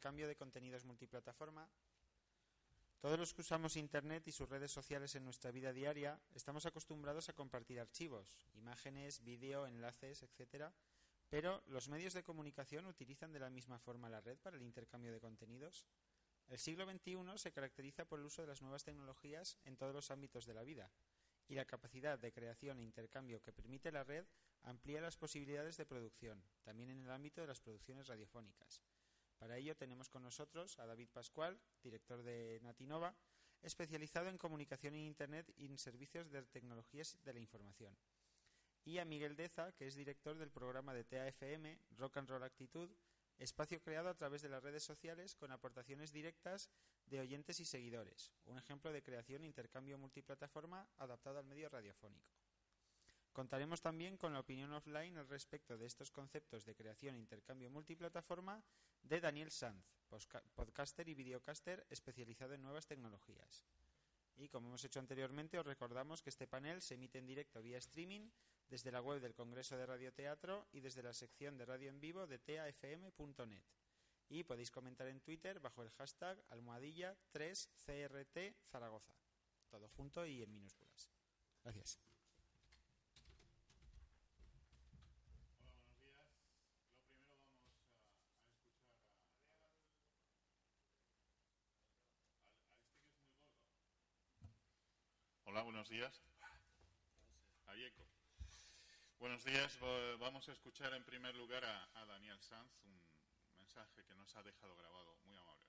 intercambio de contenidos multiplataforma. Todos los que usamos Internet y sus redes sociales en nuestra vida diaria estamos acostumbrados a compartir archivos, imágenes, vídeo, enlaces, etcétera, pero ¿los medios de comunicación utilizan de la misma forma la red para el intercambio de contenidos? El siglo XXI se caracteriza por el uso de las nuevas tecnologías en todos los ámbitos de la vida, y la capacidad de creación e intercambio que permite la red amplía las posibilidades de producción, también en el ámbito de las producciones radiofónicas. Para ello tenemos con nosotros a David Pascual, director de Natinova, especializado en comunicación en Internet y en servicios de tecnologías de la información. Y a Miguel Deza, que es director del programa de TAFM Rock and Roll Actitud, espacio creado a través de las redes sociales con aportaciones directas de oyentes y seguidores, un ejemplo de creación e intercambio multiplataforma adaptado al medio radiofónico. Contaremos también con la opinión offline al respecto de estos conceptos de creación e intercambio multiplataforma de Daniel Sanz, podcaster y videocaster especializado en nuevas tecnologías. Y como hemos hecho anteriormente, os recordamos que este panel se emite en directo vía streaming desde la web del Congreso de Radioteatro y desde la sección de radio en vivo de tafm.net. Y podéis comentar en Twitter bajo el hashtag almohadilla 3CRT Zaragoza. Todo junto y en minúsculas. Gracias. Buenos días. Buenos días. Vamos a escuchar en primer lugar a, Daniel Sanz, un mensaje que nos ha dejado grabado muy amable.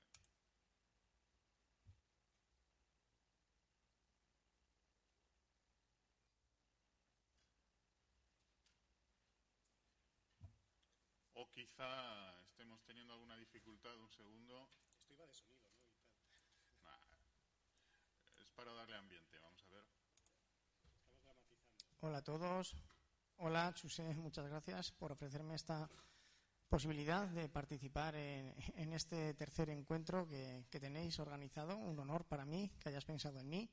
O quizá estemos teniendo alguna dificultad. Un segundo. Esto iba de sonido. Es para darle ambiente. Vamos a ver. Hola a todos. Hola, Chusé. Muchas gracias por ofrecerme esta posibilidad de participar en, este tercer encuentro que, tenéis organizado. Un honor para mí que hayas pensado en mí.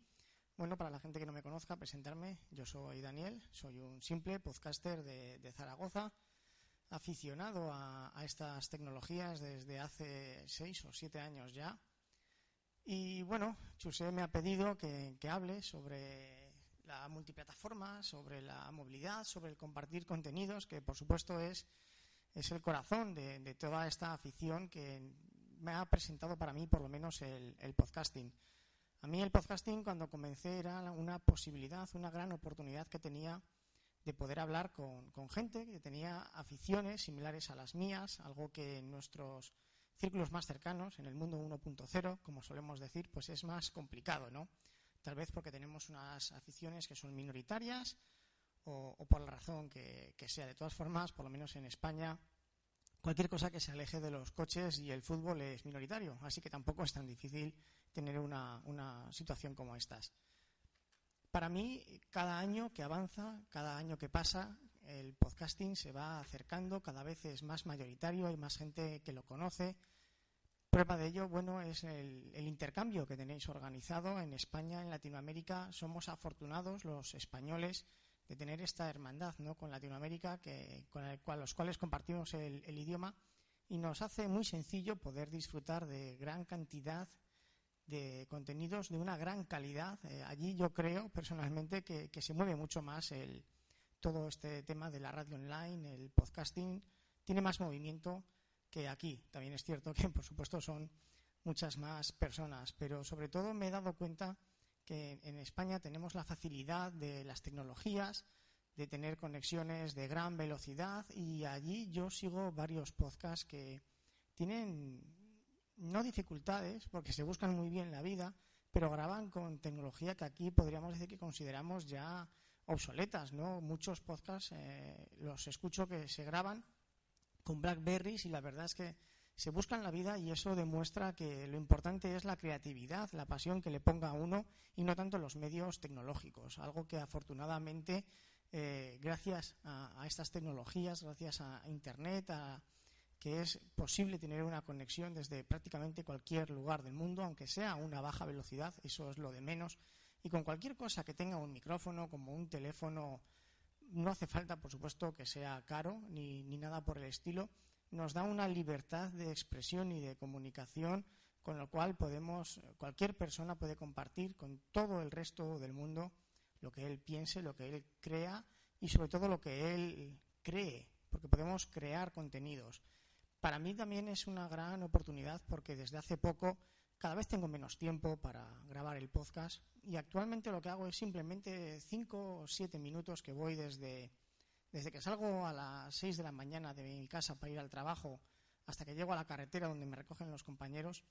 Bueno, para la gente que no me conozca, presentarme. Yo soy Daniel, soy un simple podcaster de, Zaragoza, aficionado a, estas tecnologías desde hace seis o siete años ya. Y bueno, Chusé me ha pedido que, hable sobre la multiplataforma, sobre la movilidad, sobre el compartir contenidos, que por supuesto es, es el corazón de, toda esta afición que me ha presentado para mí por lo menos el, podcasting. A mí el podcasting cuando comencé era una posibilidad, una gran oportunidad que tenía de poder hablar con, con gente que tenía aficiones similares a las mías, algo que nuestros círculos más cercanos, en el mundo 1.0, como solemos decir, pues es más complicado, ¿no? Tal vez porque tenemos unas aficiones que son minoritarias o, por la razón que, sea. De todas formas, por lo menos en España, cualquier cosa que se aleje de los coches y el fútbol es minoritario, así que tampoco es tan difícil tener una, una situación como estas. Para mí, cada año que avanza, cada año que pasa, el podcasting se va acercando, cada vez es más mayoritario, hay más gente que lo conoce. Prueba de ello, bueno, es el, intercambio que tenéis organizado en España, en Latinoamérica. Somos afortunados los españoles de tener esta hermandad ¿no? con Latinoamérica, que, con los cuales compartimos el, idioma, y nos hace muy sencillo poder disfrutar de gran cantidad de contenidos de una gran calidad. Eh, allí yo creo personalmente que se mueve mucho más el, todo este tema de la radio online, el podcasting, tiene más movimiento que aquí. También es cierto que, por supuesto, son muchas más personas, pero sobre todo me he dado cuenta que en España tenemos la facilidad de las tecnologías, de tener conexiones de gran velocidad y allí yo sigo varios podcasts que tienen no dificultades porque se buscan muy bien la vida, pero graban con tecnología que aquí podríamos decir que consideramos ya obsoletas, ¿no? Muchos podcasts eh, los escucho que se graban con Blackberries y la verdad es que se buscan la vida y eso demuestra que lo importante es la creatividad, la pasión que le ponga a uno y no tanto los medios tecnológicos. Algo que afortunadamente, eh, gracias a, estas tecnologías, gracias a Internet, que es posible tener una conexión desde prácticamente cualquier lugar del mundo, aunque sea a una baja velocidad, eso es lo de menos y con cualquier cosa que tenga un micrófono, como un teléfono, no hace falta, por supuesto, que sea caro ni, nada por el estilo, nos da una libertad de expresión y de comunicación con lo cual podemos, cualquier persona puede compartir con todo el resto del mundo lo que él piense, lo que él crea y sobre todo lo que él cree, porque podemos crear contenidos. Para mí también es una gran oportunidad porque desde hace poco cada vez tengo menos tiempo para grabar el podcast y actualmente lo que hago es simplemente cinco o siete minutos que voy desde, desde que salgo a las seis de la mañana de mi casa para ir al trabajo hasta que llego a la carretera donde me recogen los compañeros.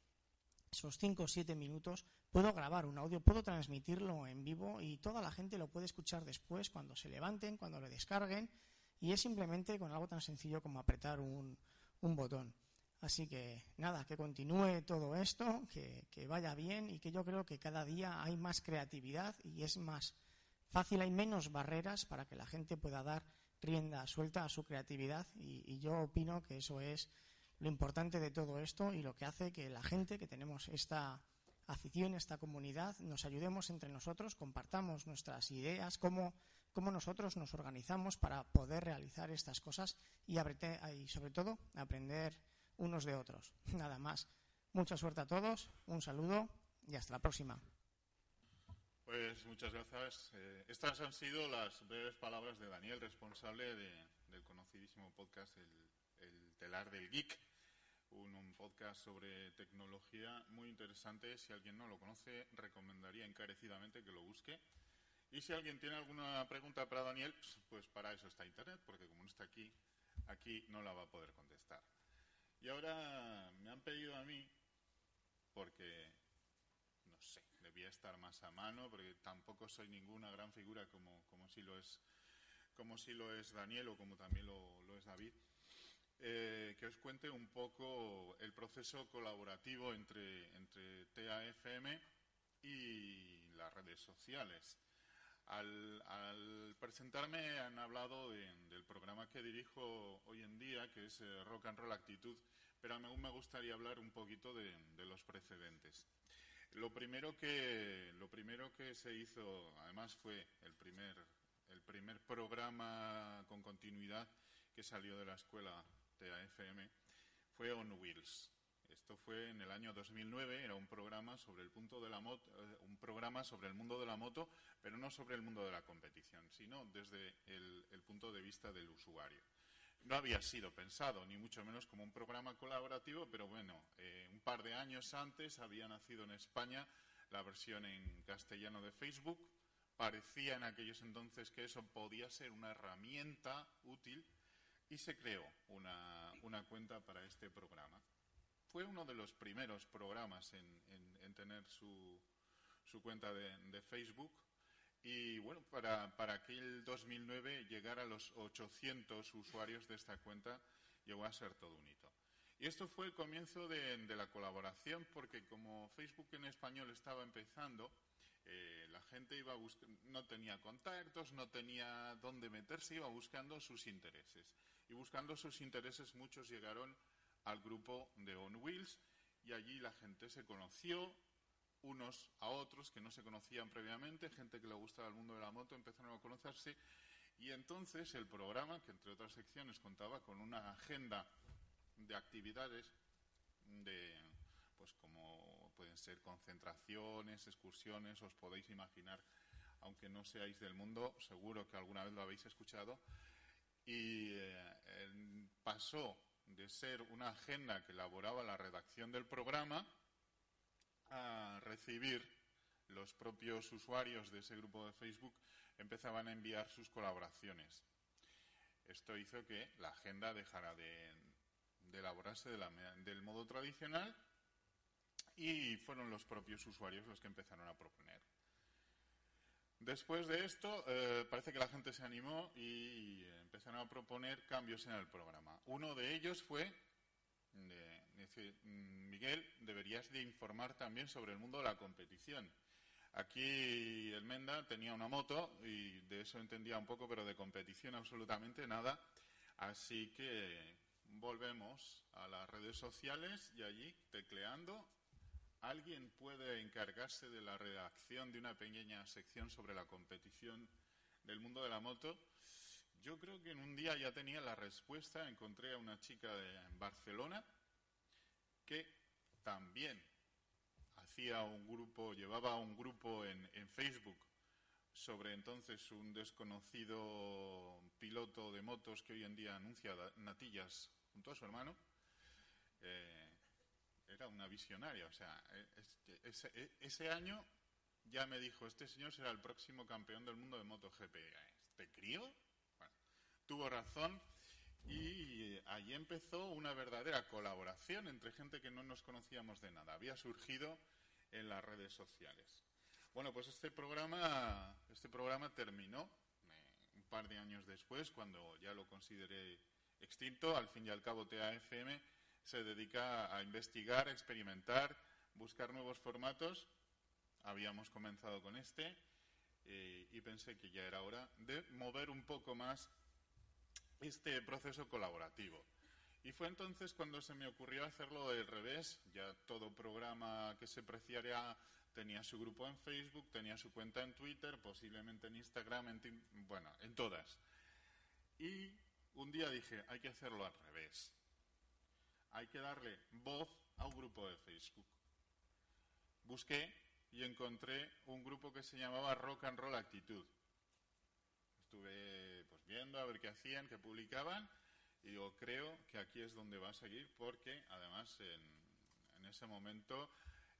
Esos cinco o siete minutos puedo grabar un audio, puedo transmitirlo en vivo y toda la gente lo puede escuchar después cuando se levanten, cuando lo descarguen y es simplemente con algo tan sencillo como apretar un, un botón. Así que nada, que continúe todo esto, que, vaya bien y que yo creo que cada día hay más creatividad y es más fácil, hay menos barreras para que la gente pueda dar rienda suelta a su creatividad y, yo opino que eso es lo importante de todo esto y lo que hace que la gente que tenemos esta afición, esta comunidad, nos ayudemos entre nosotros, compartamos nuestras ideas, cómo, cómo nosotros nos organizamos para poder realizar estas cosas y, y sobre todo aprender unos de otros. Nada más. Mucha suerte a todos, un saludo y hasta la próxima. Pues muchas gracias. Eh, estas han sido las breves palabras de Daniel, responsable del conocidísimo podcast el, Telar del Geek, un, un, podcast sobre tecnología muy interesante. Si alguien no lo conoce, recomendaría encarecidamente que lo busque. Y si alguien tiene alguna pregunta para Daniel, pues para eso está Internet, porque como no está aquí, aquí no la va a poder contestar. Y ahora me han pedido a mí, porque, no sé, debía estar más a mano, porque tampoco soy ninguna gran figura como, como si lo es como si lo es Daniel o como también lo, es David, eh, que os cuente un poco el proceso colaborativo entre, entre TAFM y las redes sociales. Al, presentarme han hablado del programa que dirijo hoy en día, que es eh, Rock and Roll Actitud, pero aún me gustaría hablar un poquito de, los precedentes. Lo primero, que, lo primero que se hizo, además fue el primer, el primer programa con continuidad que salió de la escuela TAFM, fue On Wheels. Esto fue en el año 2009, era un programa sobre el eh, un programa sobre el mundo de la moto, pero no sobre el mundo de la competición, sino desde el, punto de vista del usuario. No había sido pensado, ni mucho menos como un programa colaborativo, pero bueno, eh, un par de años antes había nacido en España la versión en castellano de Facebook. Parecía en aquellos entonces que eso podía ser una herramienta útil y se creó una cuenta para este programa fue uno de los primeros programas en, tener su, cuenta de, Facebook. Y bueno, para, para aquel 2009 llegar a los 800 usuarios de esta cuenta llegó a ser todo un hito. Y esto fue el comienzo de, la colaboración porque como Facebook en español estaba empezando, eh, la gente iba no tenía contactos, no tenía dónde meterse, iba buscando sus intereses. Y buscando sus intereses muchos llegaron al grupo de On Wheels y allí la gente se conoció unos a otros que no se conocían previamente, gente que le gustaba el mundo de la moto empezaron a conocerse y entonces el programa, que entre otras secciones contaba con una agenda de actividades de pues como pueden ser concentraciones, excursiones, os podéis imaginar, aunque no seáis del mundo, seguro que alguna vez lo habéis escuchado, y eh, pasó de ser una agenda que elaboraba la redacción del programa a recibir los propios usuarios de ese grupo de Facebook empezaban a enviar sus colaboraciones. Esto hizo que la agenda dejara de, elaborarse del modo tradicional y fueron los propios usuarios los que empezaron a proponer. Después de esto, eh, parece que la gente se animó y empezaron a proponer cambios en el programa. Uno de ellos fue, mm, Miguel, deberías de informar también sobre el mundo de la competición. Aquí el Menda tenía una moto y de eso entendía un poco, pero de competición absolutamente nada. Así que volvemos a las redes sociales y allí, tecleando, ¿Alguien puede encargarse de la redacción de una pequeña sección sobre la competición del mundo de la moto? yo creo que en un día ya tenía la respuesta. Encontré a una chica de Barcelona que también hacía un grupo, llevaba un grupo en, en Facebook sobre entonces un desconocido piloto de motos que hoy en día anuncia natillas junto a su hermano. Eh, era una visionaria, o sea, ese, e, ese, año ya me dijo, este señor será el próximo campeón del mundo de MotoGP. ¿Este crío? Bueno, tuvo razón y allí empezó una verdadera colaboración entre gente que no nos conocíamos de nada. Había surgido en las redes sociales. Bueno, pues este programa, este programa terminó eh, un par de años después, cuando ya lo consideré extinto. Al fin y al cabo, TAFM se dedica a investigar, experimentar, buscar nuevos formatos. Habíamos comenzado con este eh, y pensé que ya era hora de mover un poco más este proceso colaborativo. Y fue entonces cuando se me ocurrió hacerlo del revés. Ya todo programa que se preciaría tenía su grupo en Facebook, tenía su cuenta en Twitter, posiblemente en Instagram, en bueno, en todas. Y un día dije, hay que hacerlo al revés. Hay que darle voz a un grupo de Facebook. Busqué y encontré un grupo que se llamaba Rock and Roll Actitud. Estuve pues, viendo a ver qué hacían, qué publicaban, y digo, creo que aquí es donde va a seguir, porque además en, en ese momento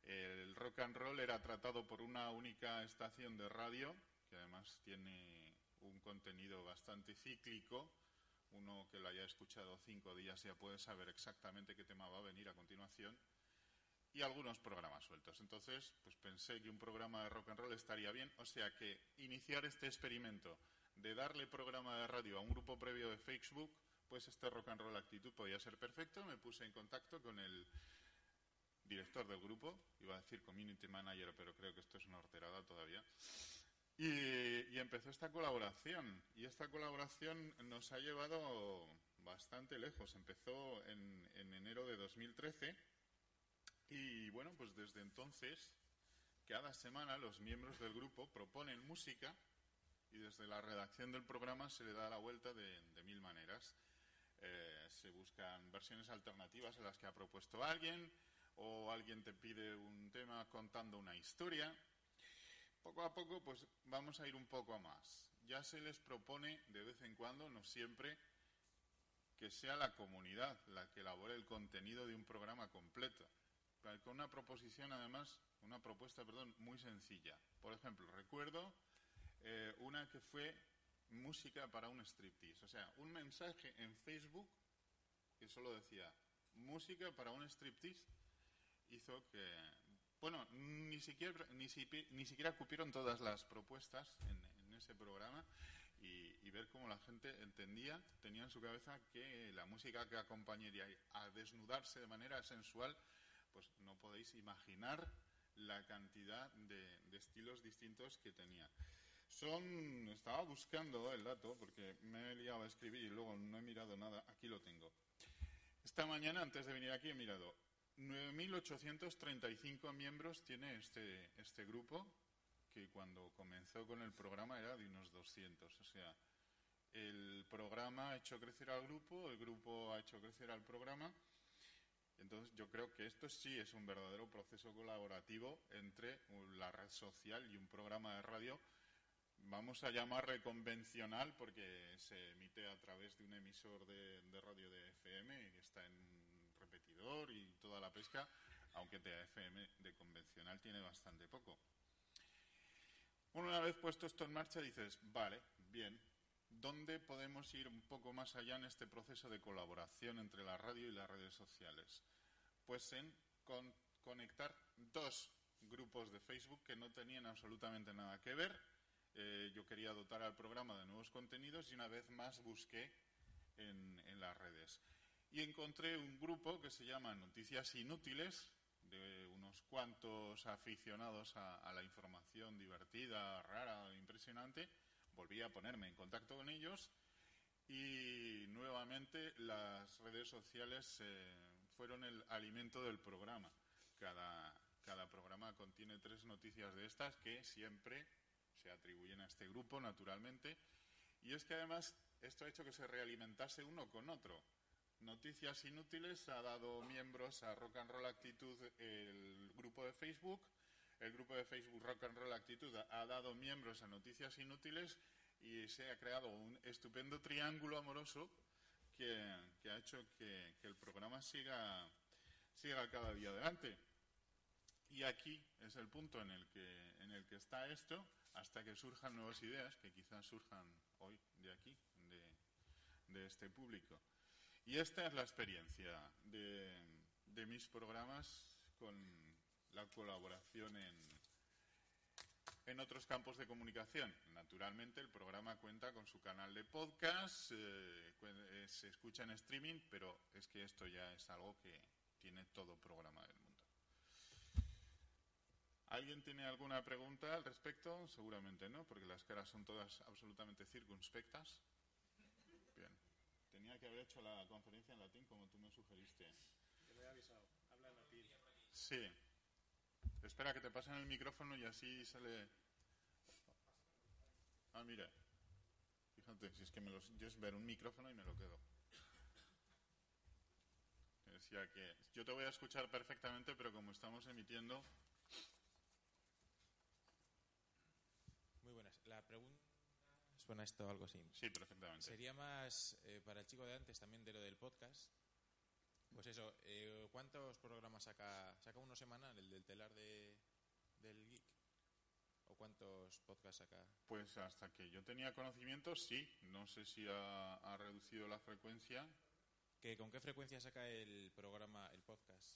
el rock and roll era tratado por una única estación de radio, que además tiene un contenido bastante cíclico. Uno que lo haya escuchado cinco días ya puede saber exactamente qué tema va a venir a continuación. Y algunos programas sueltos. Entonces, pues pensé que un programa de rock and roll estaría bien. O sea que iniciar este experimento de darle programa de radio a un grupo previo de Facebook, pues este rock and roll actitud podía ser perfecto. Me puse en contacto con el director del grupo, iba a decir community manager, pero creo que esto es una horterada todavía. Y, empezó esta colaboración. Y esta colaboración nos ha llevado bastante lejos. Empezó en, en enero de 2013. Y bueno, pues desde entonces, cada semana los miembros del grupo proponen música y desde la redacción del programa se le da la vuelta de, mil maneras. Eh, se buscan versiones alternativas a las que ha propuesto alguien, o alguien te pide un tema contando una historia. Poco a poco, pues vamos a ir un poco más. Ya se les propone de vez en cuando, no siempre, que sea la comunidad la que elabore el contenido de un programa completo. Con una proposición, además, una propuesta, perdón, muy sencilla. Por ejemplo, recuerdo eh, una que fue música para un striptease. O sea, un mensaje en Facebook que solo decía música para un striptease hizo que, bueno, ni siquiera, ni, ni siquiera cupieron todas las propuestas en, ese programa y, ver cómo la gente entendía, tenía en su cabeza que la música que acompañaría a desnudarse de manera sensual, pues no podéis imaginar la cantidad de, de estilos distintos que tenía. Son, estaba buscando el dato porque me he liado a escribir y luego no he mirado nada, aquí lo tengo. Esta mañana, antes de venir aquí, he mirado 9.835 miembros tiene este, este grupo, que cuando comenzó con el programa era de unos 200. O sea, el programa ha hecho crecer al grupo, el grupo ha hecho crecer al programa. Entonces yo creo que esto sí es un verdadero proceso colaborativo entre la red social y un programa de radio. Vamos a llamarle convencional porque se emite a través de un emisor de, radio de FM que está en y toda la pesca, aunque TFM de convencional tiene bastante poco. Una vez puesto esto en marcha dices, vale, bien, ¿dónde podemos ir un poco más allá en este proceso de colaboración entre la radio y las redes sociales? Pues en conectar dos grupos de Facebook que no tenían absolutamente nada que ver. Eh, yo quería dotar al programa de nuevos contenidos y una vez más busqué en las redes y encontré un grupo que se llama Noticias Inútiles, de unos cuantos aficionados a, la información divertida, rara, impresionante. Volví a ponerme en contacto con ellos y nuevamente las redes sociales eh, fueron el alimento del programa. Cada, cada programa contiene tres noticias de estas que siempre se atribuyen a este grupo, naturalmente. Y es que además esto ha hecho que se realimentase uno con otro. Noticias Inútiles ha dado miembros a Rock and Roll Actitud el grupo de Facebook. El grupo de Facebook Rock and Roll Actitud ha dado miembros a Noticias Inútiles y se ha creado un estupendo triángulo amoroso que, ha hecho que, el programa siga, siga cada día adelante. Y aquí es el punto en el que, en el que está esto, hasta que surjan nuevas ideas, que quizás surjan hoy de aquí, de este público. Y esta es la experiencia de, mis programas con la colaboración en, en otros campos de comunicación. Naturalmente, el programa cuenta con su canal de podcast, eh, eh, se escucha en streaming, pero es que esto ya es algo que tiene todo programa del mundo. ¿Alguien tiene alguna pregunta al respecto? Seguramente no, porque las caras son todas absolutamente circunspectas tenía que haber hecho la conferencia en latín como tú me sugeriste. Te lo he avisado. Habla en latín. Sí. Espera que te pasen el micrófono y así sale. Ah, mira. Fíjate, si es que me los... yo es ver un micrófono y me lo quedo. Decía que yo te voy a escuchar perfectamente, pero como estamos emitiendo. Muy buenas. La pregunta suena esto algo así. Sí, perfectamente. Sería más eh, para el chico de antes también de lo del podcast. Pues eso, eh, ¿cuántos programas saca? ¿Saca uno semanal, el del telar de, del Geek? ¿O cuántos podcasts saca? Pues hasta que yo tenía conocimiento, sí. No sé si ha, reducido la frecuencia. ¿Que, ¿Con qué frecuencia saca el programa, el podcast?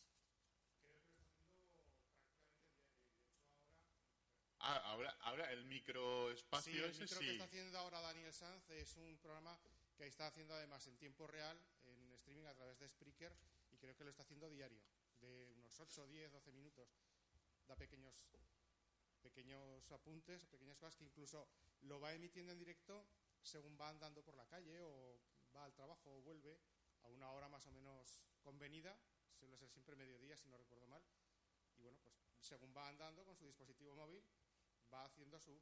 Ah, ahora, ahora el microespacio sí, el micro que está haciendo ahora Daniel Sanz es un programa que está haciendo además en tiempo real, en streaming a través de Spreaker, y creo que lo está haciendo diario, de unos 8, 10, 12 minutos. Da pequeños, pequeños apuntes, pequeñas cosas que incluso lo va emitiendo en directo según va andando por la calle o va al trabajo o vuelve a una hora más o menos convenida, suele ser siempre mediodía si no recuerdo mal, y bueno, pues según va andando con su dispositivo móvil, va haciendo su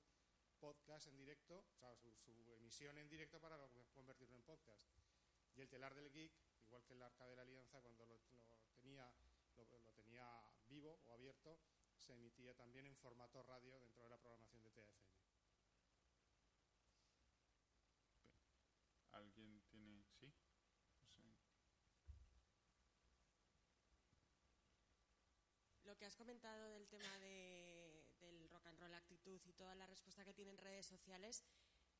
podcast en directo, o sea, su, emisión en directo para convertirlo en podcast. Y el telar del geek, igual que el arca de la alianza, cuando lo, tenía, lo, tenía vivo o abierto, se emitía también en formato radio dentro de la programación de TFM. ¿Alguien tiene...? ¿Sí? Lo que has comentado del tema de roll actitud y toda la respuesta que tienen redes sociales,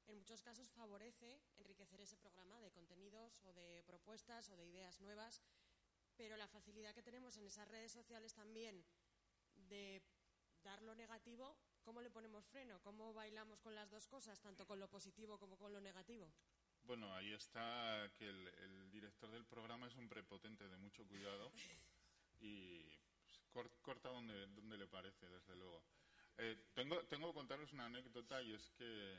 en muchos casos favorece enriquecer ese programa de contenidos o de propuestas o de ideas nuevas, pero la facilidad que tenemos en esas redes sociales también de dar lo negativo, ¿cómo le ponemos freno? ¿Cómo bailamos con las dos cosas, tanto con lo positivo como con lo negativo? Bueno, ahí está que el, director del programa es un prepotente de mucho cuidado y pues, corta donde, donde le parece, desde luego. Eh, tengo, tengo que contaros una anécdota y es que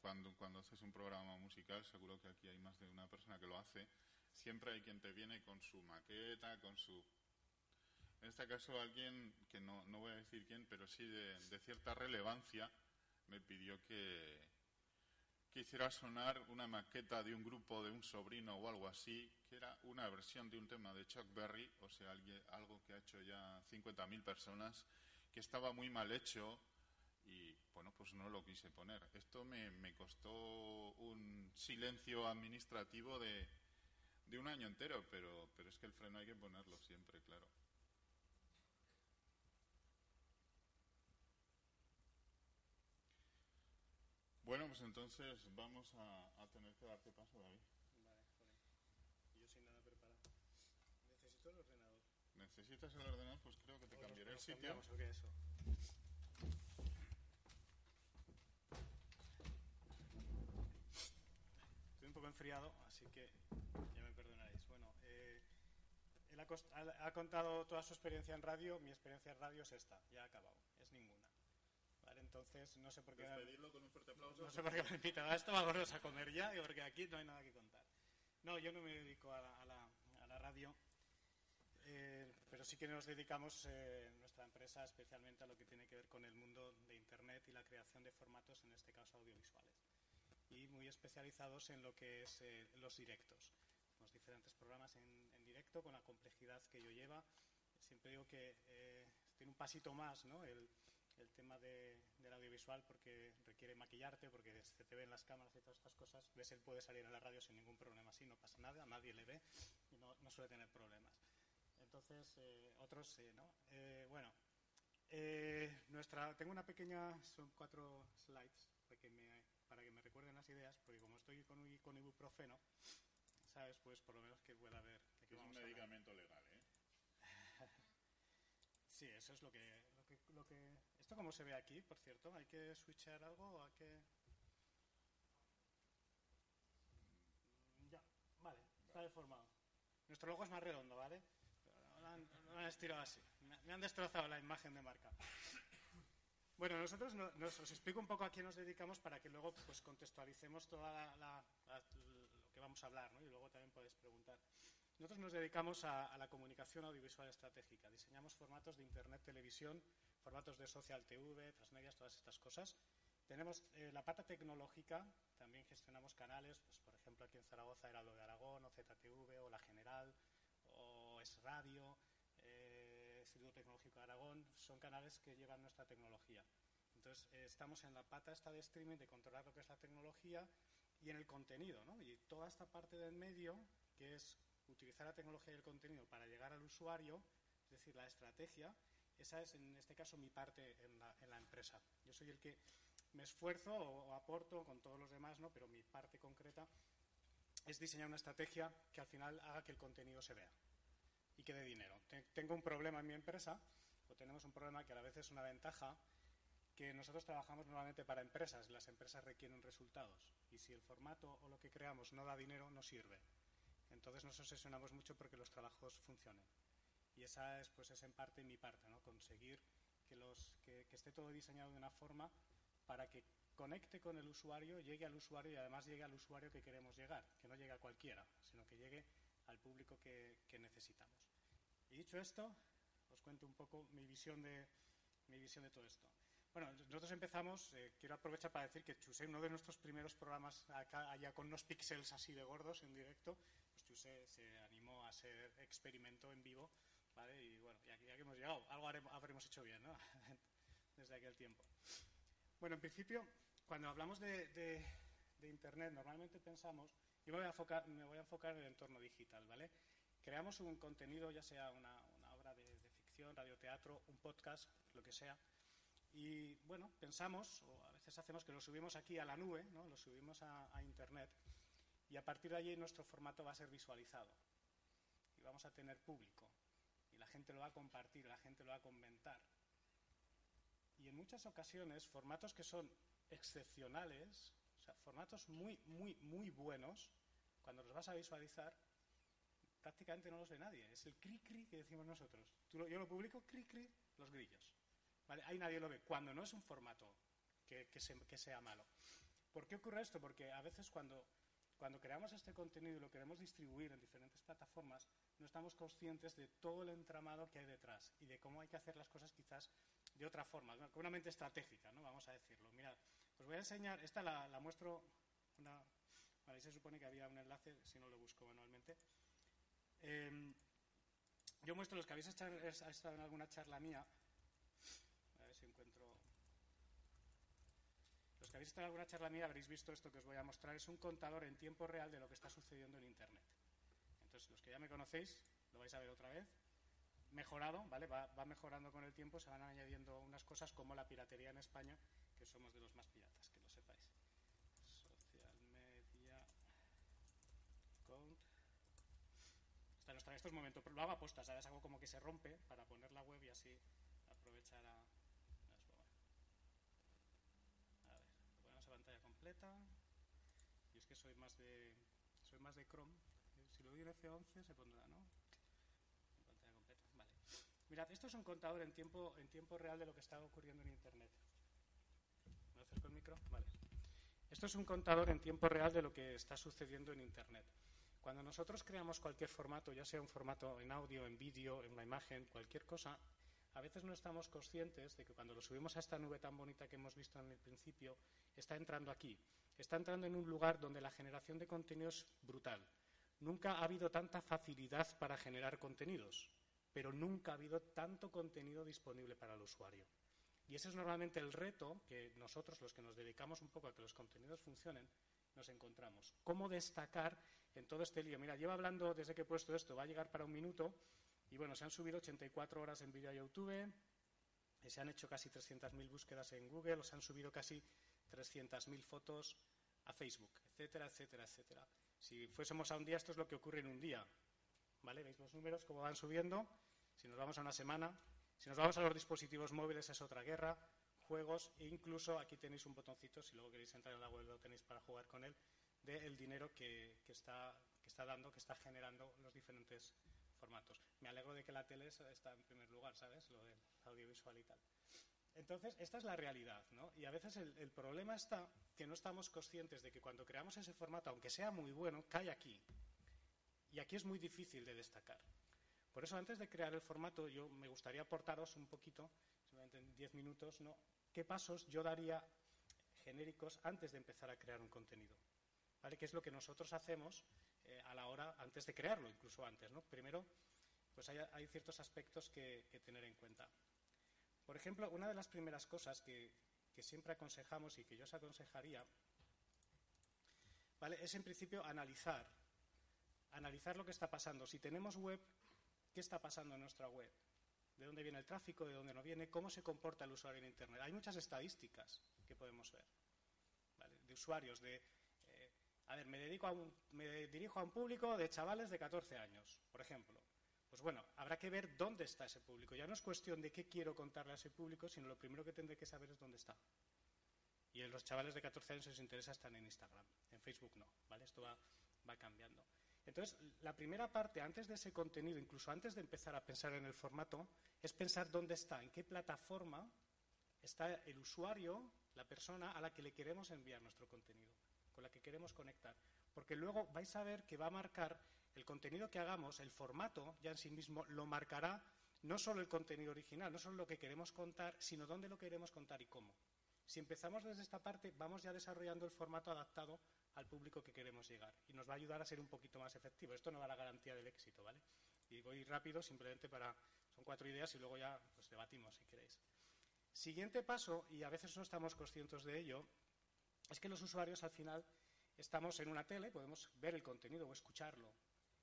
cuando, cuando haces un programa musical, seguro que aquí hay más de una persona que lo hace, siempre hay quien te viene con su maqueta, con su... En este caso alguien, que no, no voy a decir quién, pero sí de, de cierta relevancia, me pidió que, que hiciera sonar una maqueta de un grupo, de un sobrino o algo así, que era una versión de un tema de Chuck Berry, o sea, algo que ha hecho ya 50.000 personas que estaba muy mal hecho y bueno, pues no lo quise poner. Esto me, me costó un silencio administrativo de, de un año entero, pero, pero es que el freno hay que ponerlo siempre, claro. Bueno, pues entonces vamos a, a tener que darte paso, David. Vale, joder. Yo sin nada preparado. Necesito el ordenador necesitas el ordenador, pues creo que te cambiaré el sitio. eso? Estoy un poco enfriado, así que ya me perdonaréis. Bueno, eh, él ha, contado toda su experiencia en radio. Mi experiencia en radio es esta, ya ha acabado, es ninguna. Vale, entonces no sé por qué. con un fuerte aplauso. No sé por qué me invitan a esto, vamos a comer ya, porque aquí no hay nada que contar. No, yo no me dedico a la, a la radio eh, pero sí que nos dedicamos eh, nuestra empresa especialmente a lo que tiene que ver con el mundo de Internet y la creación de formatos, en este caso audiovisuales. y muy especializados en lo que es eh, los directos. Los diferentes programas en, en, directo con la complejidad que ello lleva. Siempre digo que eh, tiene un pasito más ¿no? el, tema de, del audiovisual porque requiere maquillarte, porque se te ven las cámaras y todas estas cosas. Ves, puede salir en la radio sin ningún problema así, no pasa nada, nadie le ve y no suele tener problemas. Entonces, eh, otros sí, ¿no? Eh, bueno, eh, nuestra, tengo una pequeña, son cuatro slides para que, me, para que me recuerden las ideas, porque como estoy con, con ibuprofeno, ¿sabes? Pues por lo menos que pueda ver. De qué es un medicamento legal, ¿eh? sí, eso es lo que, lo que, lo que... ¿Esto cómo se ve aquí, por cierto? ¿Hay que switchar algo o hay que...? Ya, vale, está deformado. Nuestro logo es más redondo, ¿vale? Han, lo han estirado así. Me, me, han destrozado la imagen de marca. Bueno, nosotros no, nos, os explico un poco a qué nos dedicamos para que luego pues, contextualicemos la, lo que vamos a hablar, ¿no? Y luego también podéis preguntar. Nosotros nos dedicamos a, a, la comunicación audiovisual estratégica. Diseñamos formatos de Internet, televisión, formatos de social TV, transmedias, todas estas cosas. Tenemos eh, la pata tecnológica, también gestionamos canales, pues, por ejemplo, aquí en Zaragoza era lo de Aragón, o ZTV, o La General, Radio, eh, Instituto Tecnológico de Aragón, son canales que llevan nuestra tecnología. Entonces, eh, estamos en la pata esta de streaming de controlar lo que es la tecnología y en el contenido, ¿no? Y toda esta parte del medio, que es utilizar la tecnología y el contenido para llegar al usuario, es decir, la estrategia, esa es en este caso mi parte en la, en la empresa. Yo soy el que me esfuerzo o, o, aporto con todos los demás, ¿no? pero mi parte concreta es diseñar una estrategia que al final haga que el contenido se vea y que dé dinero. Tengo un problema en mi empresa, o tenemos un problema que a la vez es una ventaja, que nosotros trabajamos normalmente para empresas, las empresas requieren resultados, y si el formato o lo que creamos no da dinero, no sirve. Entonces nos obsesionamos mucho porque los trabajos funcionen. Y esa es, pues, es en parte mi parte, conseguir que, esté todo diseñado de una forma para que conecte con el usuario, llegue al usuario y además llegue al usuario que queremos llegar, que no llegue a cualquiera, sino que llegue al público que necesitamos. Y dicho esto, os cuento un poco mi visión de, mi visión de todo esto. Bueno, nosotros empezamos, eh, quiero aprovechar para decir que Chuse, uno de nuestros primeros programas acá, allá con unos píxeles así de gordos en directo, pues Chuse se animó a hacer experimento en vivo, ¿vale? Y bueno, ya, ya que hemos llegado, algo haremos, habremos hecho bien, ¿no? Desde aquel tiempo. Bueno, en principio, cuando hablamos de, de, de Internet, normalmente pensamos, yo me voy, a enfocar, me voy a enfocar en el entorno digital, ¿vale? Creamos un contenido, ya sea una, obra de, de ficción, radioteatro, un podcast, lo que sea, y bueno, pensamos, o a veces hacemos que lo subimos aquí a la nube, ¿no? lo subimos a, a, Internet, y a partir de allí nuestro formato va a ser visualizado. Y vamos a tener público. Y la gente lo va a compartir, la gente lo va a comentar. Y en muchas ocasiones, formatos que son excepcionales, o sea, formatos muy, muy, muy buenos, cuando los vas a visualizar, prácticamente no los ve nadie. Es el cri-cri que decimos nosotros. Yo lo publico, cri-cri, los grillos. ¿Vale? Ahí nadie lo ve, cuando no es un formato que, que, se, que, sea malo. ¿Por qué ocurre esto? Porque a veces cuando, cuando creamos este contenido y lo queremos distribuir en diferentes plataformas, no estamos conscientes de todo el entramado que hay detrás y de cómo hay que hacer las cosas quizás de otra forma, con una mente estratégica, ¿no? vamos a decirlo. Mirad, os voy a enseñar, esta la, muestro, una, vale, se supone que había un enlace, si no lo busco manualmente. Eh, yo muestro los que habéis estado en alguna charla mía, Los que habéis estado en alguna charla mía habréis visto esto que os voy a mostrar. Es un contador en tiempo real de lo que está sucediendo en Internet. Entonces, los que ya me conocéis, lo vais a ver otra vez. Mejorado, ¿vale? Va, va mejorando con el tiempo, se van añadiendo unas cosas como la piratería en España, que somos de los más piratas, que lo sepáis. Social Media Count. Trae estos momentos, lo hago a postas, ¿sabes? Hago como que se rompe para poner la web y así aprovechar a, completa. Y es que soy más de soy más de Chrome. Si lo doy en F11 se pondrá, ¿no? En pantalla completa. Vale. Mirad, esto es un contador en tiempo, en tiempo real de lo que está ocurriendo en Internet. ¿Me acerco el micro? Vale. Esto es un contador en tiempo real de lo que está sucediendo en Internet. Cuando nosotros creamos cualquier formato, ya sea un formato en audio, en vídeo, en una imagen, cualquier cosa, a veces no estamos conscientes de que cuando lo subimos a esta nube tan bonita que hemos visto en el principio, está entrando aquí. Está entrando en un lugar donde la generación de contenido es brutal. Nunca ha habido tanta facilidad para generar contenidos, pero nunca ha habido tanto contenido disponible para el usuario. Y ese es normalmente el reto que nosotros, los que nos dedicamos un poco a que los contenidos funcionen, nos encontramos. ¿Cómo destacar en todo este lío? Mira, llevo hablando desde que he puesto esto, va a llegar para un minuto, y bueno, se han subido 84 horas en vídeo a YouTube, eh, se han hecho casi 300.000 búsquedas en Google, se han subido casi 300.000 fotos a Facebook, etcétera, etcétera, etcétera. Si fuésemos a un día, esto es lo que ocurre en un día. ¿Vale? ¿Veis los números cómo van subiendo? Si nos vamos a una semana, si nos vamos a los dispositivos móviles es otra guerra, juegos e incluso aquí tenéis un botoncito, si luego queréis entrar en la web lo tenéis para jugar con él, del dinero que, está, dando, que está generando los diferentes formatos. Me alegro de que la tele está en primer lugar, ¿sabes? Lo del audiovisual y tal. Entonces, esta es la realidad, ¿no? Y a veces el, el, problema está que no estamos conscientes de que cuando creamos ese formato, aunque sea muy bueno, cae aquí. Y aquí es muy difícil de destacar. Por eso, antes de crear el formato, yo me gustaría aportaros un poquito, simplemente en 10 minutos, ¿no? ¿Qué pasos yo daría genéricos antes de empezar a crear un contenido? ¿Vale? ¿Qué es lo que nosotros hacemos eh, a la hora, antes de crearlo, incluso antes, ¿no? Primero, pues hay, ciertos aspectos que, que tener en cuenta. Por ejemplo, una de las primeras cosas que, que siempre aconsejamos y que yo os aconsejaría ¿vale? es en principio analizar, analizar lo que está pasando. Si tenemos web, ¿qué está pasando en nuestra web? ¿De dónde viene el tráfico? ¿De dónde no viene? ¿Cómo se comporta el usuario en Internet? Hay muchas estadísticas que podemos ver de usuarios, de... A ver, me, dirijo a un público de chavales de 14 años, por ejemplo. Pues bueno, habrá que ver dónde está ese público. Ya no es cuestión de qué quiero contarle a ese público, sino lo primero que tendré que saber es dónde está. Y en los chavales de 14 años les interesa están en Instagram, en Facebook no, ¿vale? Esto va cambiando. Entonces, la primera parte, antes de ese contenido, incluso antes de empezar a pensar en el formato, es pensar dónde está, en qué plataforma está el usuario, la persona a la que le queremos enviar nuestro contenido, con la que queremos conectar. Porque luego vais a ver que va a marcar el contenido que hagamos, el formato ya en sí mismo, lo marcará no solo el contenido original, no solo lo que queremos contar, sino dónde lo queremos contar y cómo. Si empezamos desde esta parte, vamos ya desarrollando el formato adaptado al público que queremos llegar y nos va a ayudar a ser un poquito más efectivo. Esto no da la garantía del éxito, ¿vale? Y voy rápido simplemente para... Son cuatro ideas y luego ya pues, debatimos, si queréis. Siguiente paso, y a veces no estamos conscientes de ello, es que los usuarios al final estamos en una tele, podemos ver el contenido o escucharlo,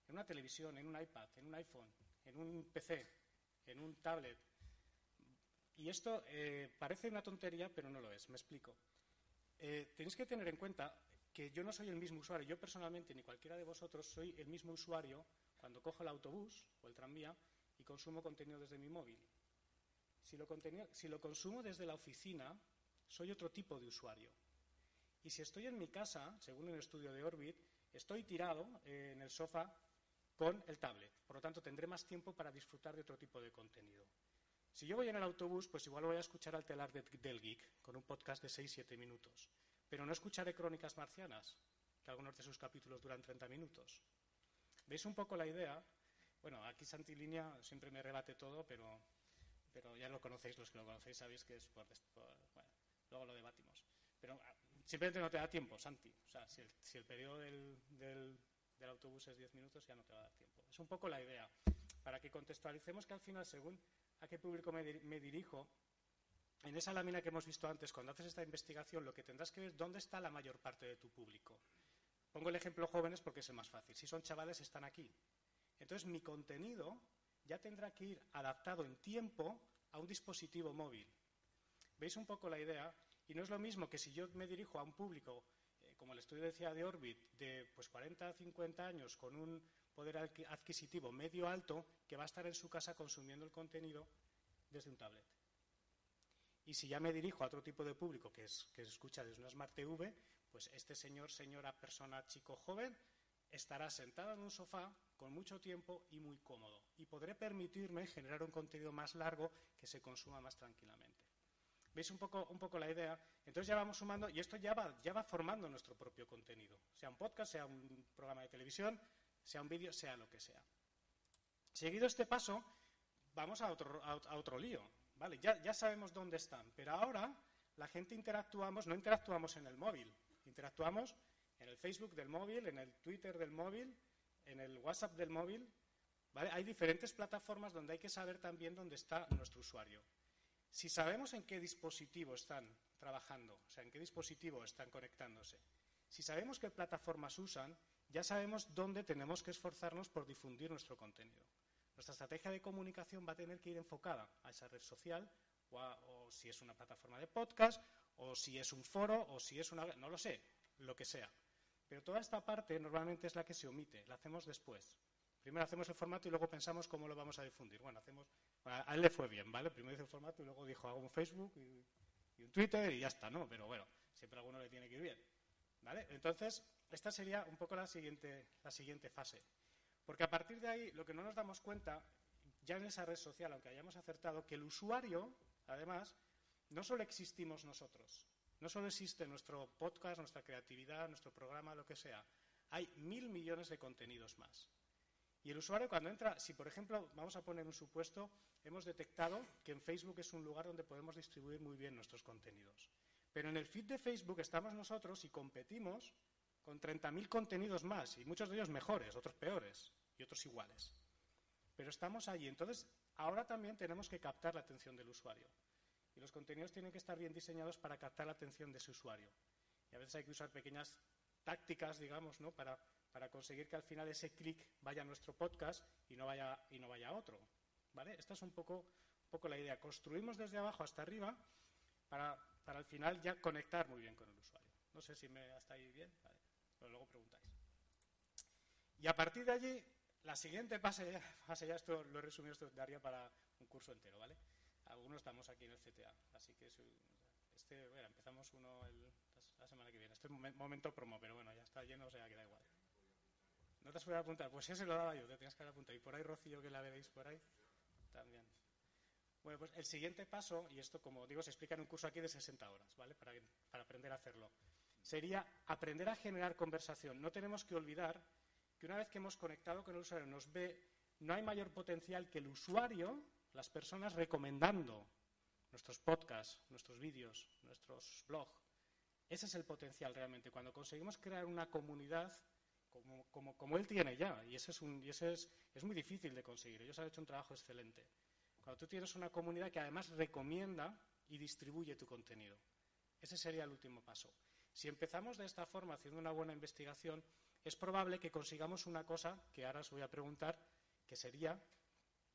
en una televisión, en un iPad, en un iPhone, en un PC, en un tablet. Y esto eh, parece una tontería, pero no lo es. Me explico. Eh, tenéis que tener en cuenta que yo no soy el mismo usuario. Yo personalmente, ni cualquiera de vosotros, soy el mismo usuario cuando cojo el autobús o el tranvía y consumo contenido desde mi móvil. Si lo, si lo consumo desde la oficina, soy otro tipo de usuario. Y si estoy en mi casa, según el estudio de Orbit, estoy tirado eh, en el sofá con el tablet. Por lo tanto, tendré más tiempo para disfrutar de otro tipo de contenido. Si yo voy en el autobús, pues igual voy a escuchar al telar de, del geek con un podcast de 6-7 minutos. Pero no escucharé Crónicas Marcianas, que algunos de sus capítulos duran 30 minutos. ¿Veis un poco la idea? Bueno, aquí Santilínea siempre me rebate todo, pero, pero ya lo conocéis, los que lo conocéis sabéis que es por, por bueno, luego lo debatimos. Pero simplemente no te da tiempo, Santi. O sea, si el, si el periodo del, autobús es 10 minutos, ya no te va a dar tiempo. Es un poco la idea, para que contextualicemos que al final, según a qué público me, me dirijo, en esa lámina que hemos visto antes, cuando haces esta investigación, lo que tendrás que ver es dónde está la mayor parte de tu público. Pongo el ejemplo jóvenes porque es el más fácil. Si son chavales, están aquí. Entonces, mi contenido ya tendrá que ir adaptado en tiempo a un dispositivo móvil. ¿Veis un poco la idea? Y no es lo mismo que si yo me dirijo a un público como el estudio decía de Orbit, de pues 40 50 años con un poder adquisitivo medio alto que va a estar en su casa consumiendo el contenido desde un tablet. Y si ya me dirijo a otro tipo de público que, es, que escucha desde una Smart TV, pues este señor, señora, persona, chico, joven, estará sentado en un sofá con mucho tiempo y muy cómodo. Y podré permitirme generar un contenido más largo que se consuma más tranquilamente. ¿Veis un poco, la idea? Entonces ya vamos sumando y esto ya va, ya formando nuestro propio contenido, sea un podcast, sea un programa de televisión, sea un vídeo, sea lo que sea. Seguido este paso, vamos a otro, a otro lío. ¿vale? Ya, sabemos dónde están, pero ahora la gente interactuamos, no interactuamos en el móvil, interactuamos en el Facebook del móvil, en el Twitter del móvil, en el WhatsApp del móvil. Hay diferentes plataformas donde hay que saber también dónde está nuestro usuario. Si sabemos en qué dispositivo están trabajando, o sea, en qué dispositivo están conectándose, si sabemos qué plataformas usan, ya sabemos dónde tenemos que esforzarnos por difundir nuestro contenido. Nuestra estrategia de comunicación va a tener que ir enfocada a esa red social o, si es una plataforma de podcast o si es un foro o si es una... no lo sé, lo que sea. Pero toda esta parte normalmente es la que se omite, la hacemos después. Primero hacemos el formato y luego pensamos cómo lo vamos a difundir. Bueno, hacemos, a él le fue bien, ¿vale? Primero hizo el formato y luego dijo hago un Facebook y, y, un Twitter y ya está, ¿no? Pero bueno, siempre a alguno le tiene que ir bien, ¿vale? Entonces, esta sería un poco la siguiente, la siguiente fase. Porque a partir de ahí, lo que no nos damos cuenta, ya en esa red social, aunque hayamos acertado, que el usuario, además, no solo existimos nosotros, no solo existe nuestro podcast, nuestra creatividad, nuestro programa, lo que sea, hay mil millones de contenidos más. Y el usuario cuando entra, si por ejemplo, vamos a poner un supuesto, hemos detectado que en Facebook es un lugar donde podemos distribuir muy bien nuestros contenidos. Pero en el feed de Facebook estamos nosotros y competimos con 30.000 contenidos más, y muchos de ellos mejores, otros peores y otros iguales. Pero estamos allí. Entonces, ahora también tenemos que captar la atención del usuario. Y los contenidos tienen que estar bien diseñados para captar la atención de ese usuario. Y a veces hay que usar pequeñas tácticas, digamos, ¿no? para, para conseguir que al final ese clic vaya a nuestro podcast y no vaya, y no vaya a otro. ¿vale? Esta es un poco, un poco la idea. Construimos desde abajo hasta arriba para, para al final ya conectar muy bien con el usuario. No sé si me hasta ahí bien, vale. pero luego preguntáis. Y a partir de allí, la siguiente fase, ya esto lo he resumido, esto daría para un curso entero, ¿vale? Algunos estamos aquí en el CTA, así que este, bueno, empezamos uno el, la semana que viene. Este es momento promo, pero bueno, ya está lleno, o sea que da igual. ¿No te has podido apuntar? Pues ese lo daba yo, te tenías que haber apuntado. Y por ahí Rocío, que la veréis por ahí, también. Bueno, pues el siguiente paso, y esto como digo se explica en un curso aquí de 60 horas, ¿vale? Para, para aprender a hacerlo, sería aprender a generar conversación. No tenemos que olvidar que una vez que hemos conectado con el usuario, nos ve, no hay mayor potencial que el usuario, las personas recomendando nuestros podcasts, nuestros vídeos, nuestros blogs. Ese es el potencial realmente. Cuando conseguimos crear una comunidad como, como, él tiene ya, y ese, es, un, y es, es muy difícil de conseguir. Ellos han hecho un trabajo excelente. Cuando tú tienes una comunidad que además recomienda y distribuye tu contenido. Ese sería el último paso. Si empezamos de esta forma, haciendo una buena investigación, es probable que consigamos una cosa que ahora os voy a preguntar, que sería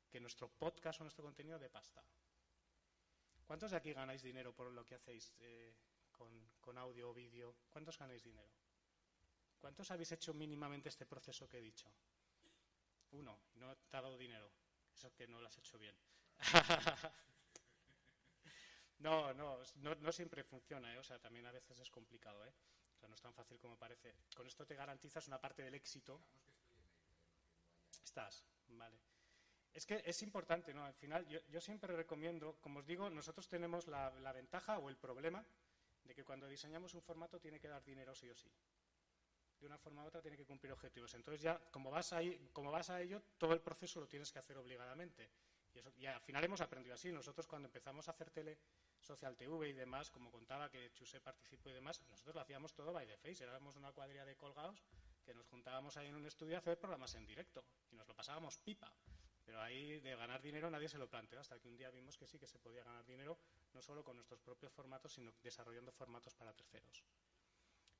que nuestro podcast o nuestro contenido de pasta. ¿Cuántos de aquí ganáis dinero por lo que hacéis eh, con, con, audio o vídeo? ¿Cuántos ganáis dinero? ¿Cuántos habéis hecho mínimamente este proceso que he dicho? Uno, no te ha dado dinero. Eso que no lo has hecho bien. no, no, no, siempre funciona, ¿eh? o sea, también a veces es complicado, ¿eh? O sea, no es tan fácil como parece. Con esto te garantizas una parte del éxito. Estás, vale. Es que es importante, ¿no? Al final, yo, yo siempre recomiendo, como os digo, nosotros tenemos la, la, ventaja o el problema de que cuando diseñamos un formato tiene que dar dinero sí o sí. De una forma u otra tiene que cumplir objetivos. Entonces ya, como vas, ahí, como vas a ello, todo el proceso lo tienes que hacer obligadamente. Y, eso, y al final hemos aprendido así. Nosotros cuando empezamos a hacer tele Social TV y demás, como contaba que Chuse participó y demás, nosotros lo hacíamos todo by the face. Éramos una cuadrilla de colgados que nos juntábamos ahí en un estudio a hacer programas en directo. Y nos lo pasábamos pipa. Pero ahí de ganar dinero nadie se lo planteó, hasta que un día vimos que sí que se podía ganar dinero, no solo con nuestros propios formatos, sino desarrollando formatos para terceros.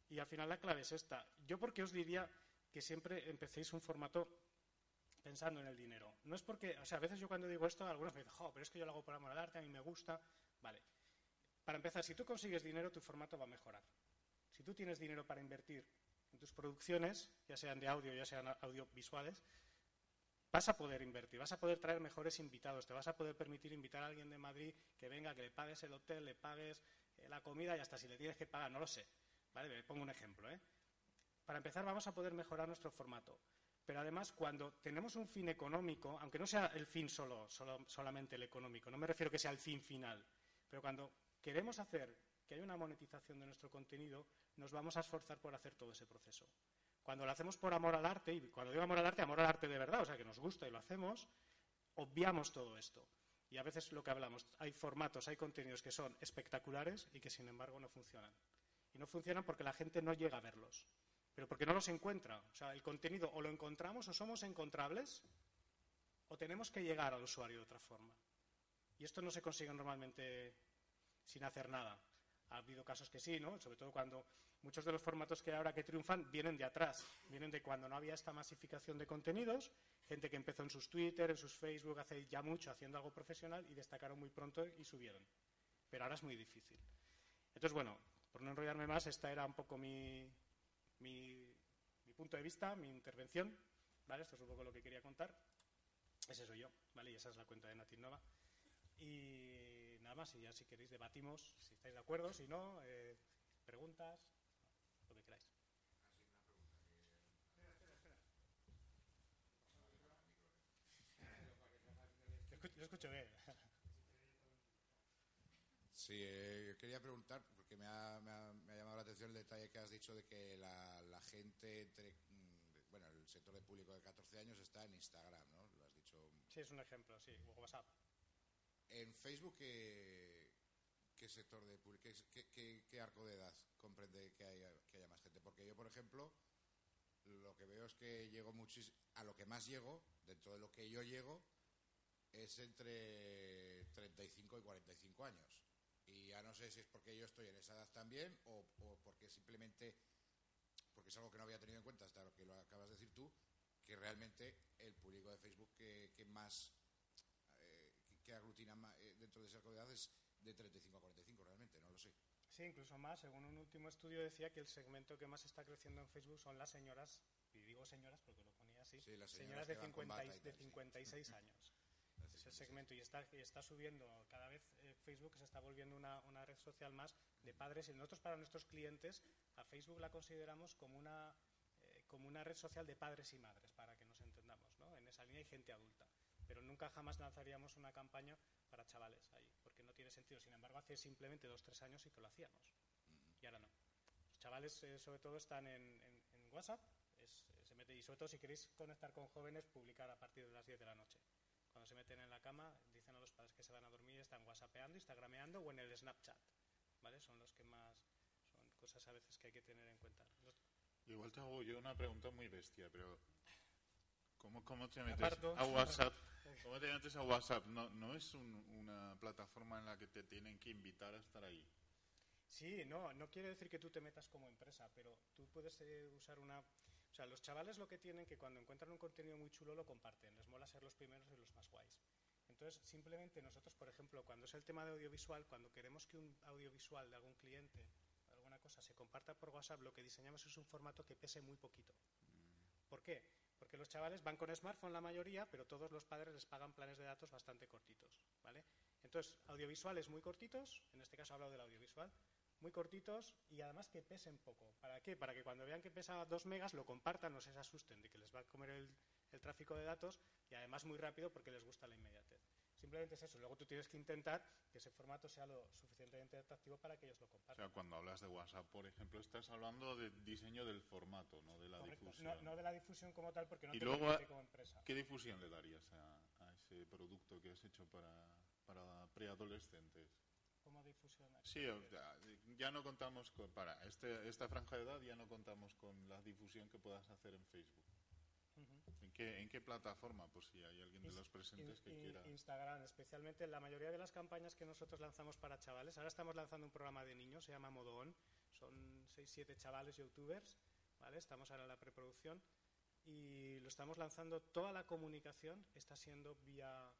Y al final la clave es esta. Yo porque os diría que siempre empecéis un formato pensando en el dinero. No es porque, o sea, a veces yo cuando digo esto, algunos me dicen, jo, pero es que yo lo hago por amor al arte, a mí me gusta. Vale. Para empezar, si tú consigues dinero, tu formato va a mejorar. Si tú tienes dinero para invertir en tus producciones, ya sean de audio, ya sean audiovisuales, vas a poder invertir, vas a poder traer mejores invitados, te vas a poder permitir invitar a alguien de Madrid que venga, que le pagues el hotel, le pagues la comida y hasta si le tienes que pagar, no lo sé. Pongo un ejemplo. ¿eh? Para empezar, vamos a poder mejorar nuestro formato. Pero además, cuando tenemos un fin económico, aunque no sea el fin solo, solo, solamente el económico, no me refiero que sea el fin final, pero cuando queremos hacer que haya una monetización de nuestro contenido, nos vamos a esforzar por hacer todo ese proceso. Cuando lo hacemos por amor al arte, y cuando digo amor al arte, amor al arte de verdad, o sea, que nos gusta y lo hacemos, obviamos todo esto. Y a veces lo que hablamos, hay formatos, hay contenidos que son espectaculares y que sin embargo no funcionan. Y no funcionan porque la gente no llega a verlos, pero porque no los encuentra. O sea, el contenido o lo encontramos o somos encontrables o tenemos que llegar al usuario de otra forma. Y esto no se consigue normalmente sin hacer nada. Ha habido casos que sí, ¿no? Sobre todo cuando muchos de los formatos que ahora que triunfan vienen de atrás, vienen de cuando no había esta masificación de contenidos, gente que empezó en sus Twitter, en sus Facebook hace ya mucho haciendo algo profesional y destacaron muy pronto y subieron. Pero ahora es muy difícil. Entonces, bueno, por no enrollarme más, esta era un poco mi, mi, mi punto de vista, mi intervención. ¿Vale? Esto es un poco lo que quería contar. Ese soy yo, ¿vale? Y esa es la cuenta de Natinova. Y nada más, y ya si queréis debatimos, si estáis de acuerdo, si no, eh, preguntas, lo que queráis. Yo escucho, bien. Sí, eh, quería preguntar, porque me ha, me, ha, me ha llamado la atención el detalle que has dicho de que la, la gente entre, mm, bueno, el sector de público de 14 años está en Instagram, ¿no? Lo has dicho. Sí, es un ejemplo, sí, o WhatsApp. En Facebook, ¿qué, qué sector de público, qué, qué- qué- qué arco de edad comprende que haya, que haya más gente? Porque yo, por ejemplo, lo que veo es que llego muchis a lo que más llego, dentro de lo que yo llego, es entre 35 y 45 años. Y ya no sé si es porque yo estoy en esa edad también o, o porque simplemente, porque es algo que no había tenido en cuenta hasta lo que lo acabas de decir tú, que realmente el público de Facebook que, que más, eh, que- que aglutina ma- eh, dentro de esa edad es de 35 a 45 realmente, no lo sé. Sí, incluso más. Según un último estudio decía que el segmento que más está creciendo en Facebook son las señoras, y digo señoras porque lo ponía así, Sí, las señoras señoras de, que van con 50 y- bata y de tal, sí. 56 años. Es el segmento y está, y está subiendo cada vez eh, Facebook se está volviendo una, una red social más de padres. Y nosotros para nuestros clientes a Facebook la consideramos como una eh, como una red social de padres y madres para que nos entendamos ¿no? en esa línea hay gente adulta pero nunca jamás lanzaríamos una campaña para chavales ahí porque no tiene sentido. Sin embargo hace simplemente dos tres años sí que lo hacíamos. Y ahora no. Los chavales eh, sobre todo están en, en- en WhatsApp es- se mete y sobre todo si queréis conectar con jóvenes publicar a partir de las 10 de la noche cuando se meten en la cama, dicen a los padres que se van a dormir, están whatsappeando, instagrameando o en el Snapchat. ¿Vale? Son los que más. Son cosas a veces que hay que tener en cuenta. Los- Igual te hago yo una pregunta muy bestia, pero ¿cómo, cómo te metes aparto. a WhatsApp? ¿Cómo te metes a WhatsApp? No, no es un- una plataforma en la que te tienen que invitar a estar ahí. Sí, no, no quiere decir que tú te metas como empresa, pero tú puedes eh, usar una. O sea, los chavales lo que tienen que cuando encuentran un contenido muy chulo lo comparten. Les mola ser los primeros y los más guays. Entonces, simplemente nosotros, por ejemplo, cuando es el tema de audiovisual, cuando queremos que un audiovisual de algún cliente o alguna cosa se comparta por WhatsApp, lo que diseñamos es un formato que pese muy poquito. ¿Por qué? Porque los chavales van con smartphone la mayoría, pero todos los padres les pagan planes de datos bastante cortitos, ¿vale? Entonces, audiovisuales muy cortitos, en este caso he hablado del audiovisual, muy cortitos y además que pesen poco. ¿Para qué? Para que cuando vean que pesa 2 megas lo compartan, no se asusten de que les va a comer el, el tráfico de datos y además muy rápido porque les gusta la inmediatez. Simplemente es eso. Luego tú tienes que intentar que ese formato sea lo suficientemente atractivo para que ellos lo O compartan. sea, cuando hablas de WhatsApp, por ejemplo, estás hablando de diseño del formato, no de la Correcto. difusión. No, no de la difusión como tal porque no Y te luego, como empresa. ¿Qué difusión le darías a, a ese producto que has hecho para, para preadolescentes? Sí, ya no contamos con, para este, esta franja de edad ya no contamos con la difusión que puedas hacer en Facebook. Ujú. ¿En qué, en qué plataforma? Por si hay alguien de los presentes In- que quiera. Instagram, especialmente la mayoría de las campañas que nosotros lanzamos para chavales. Ahora estamos lanzando un programa de niños, se llama Modo On. Son 6-7 chavales youtubers, ¿vale? Estamos ahora en la preproducción y lo estamos lanzando. Toda la comunicación está siendo vía,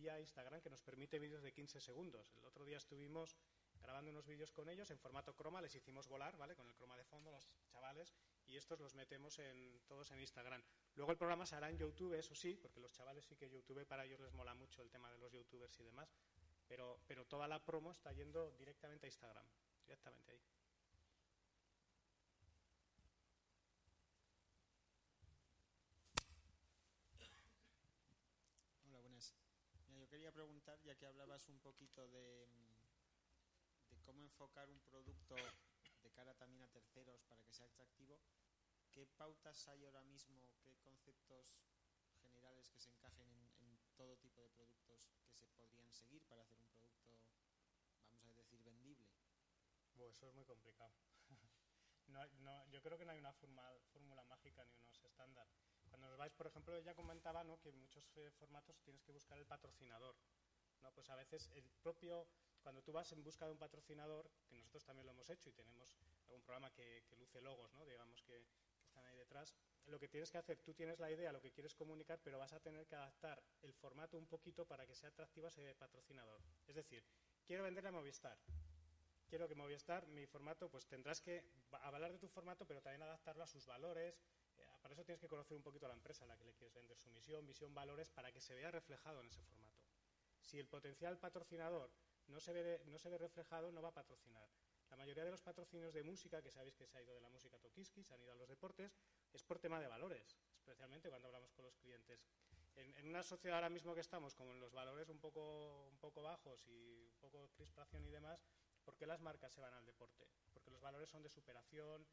vía Instagram, que nos permite vídeos de 15 segundos. El otro día estuvimos grabando unos vídeos con ellos en formato croma, les hicimos volar, ¿vale? Con el croma de fondo, los chavales, y estos los metemos en, todos en Instagram. Luego el programa se hará en YouTube, eso sí, porque los chavales sí que YouTube para ellos les mola mucho el tema de los youtubers y demás, pero, pero toda la promo está yendo directamente a Instagram, directamente ahí. Hola, buenas. Mira, yo preguntar, ya que hablabas un poquito de, mm, de cómo enfocar un producto de cara también a terceros para que sea atractivo, ¿qué pautas hay ahora mismo, qué conceptos generales que se encajen en, todo tipo de productos que se podrían seguir para hacer un producto, vamos a decir, vendible? Bueno, eso es muy complicado. no, no, yo creo que no hay una fórmula mágica ni unos estándar. Cuando vais, por ejemplo, ella comentaba ¿no? que en muchos eh, formatos tienes que buscar el patrocinador. ¿no? Pues a veces el propio, cuando tú vas en busca de un patrocinador, que nosotros también lo hemos hecho y tenemos algún programa que, luce logos, ¿no? digamos que, que están ahí detrás, lo que tienes que hacer, tú tienes la idea, lo que quieres comunicar, pero vas a tener que adaptar el formato un poquito para que sea atractivo ese patrocinador. Es decir, quiero venderle a Movistar. Quiero que Movistar, mi formato, pues tendrás que avalar de tu formato, pero también adaptarlo a sus valores. Para eso tienes que conocer un poquito a la empresa a la que le quieres vender, su misión, visión, valores, para que se vea reflejado en ese formato. Si el potencial patrocinador no se ve, no se ve reflejado, no va a patrocinar. La mayoría de los patrocinios de música, que sabéis que se ha ido de la música a Tokiski, se han ido a los deportes, es por tema de valores, especialmente cuando hablamos con los clientes. En, en, una sociedad ahora mismo que estamos, como en los valores un poco, un poco bajos y un poco crispación y demás, ¿por qué las marcas se van al deporte? Porque los valores son de superación,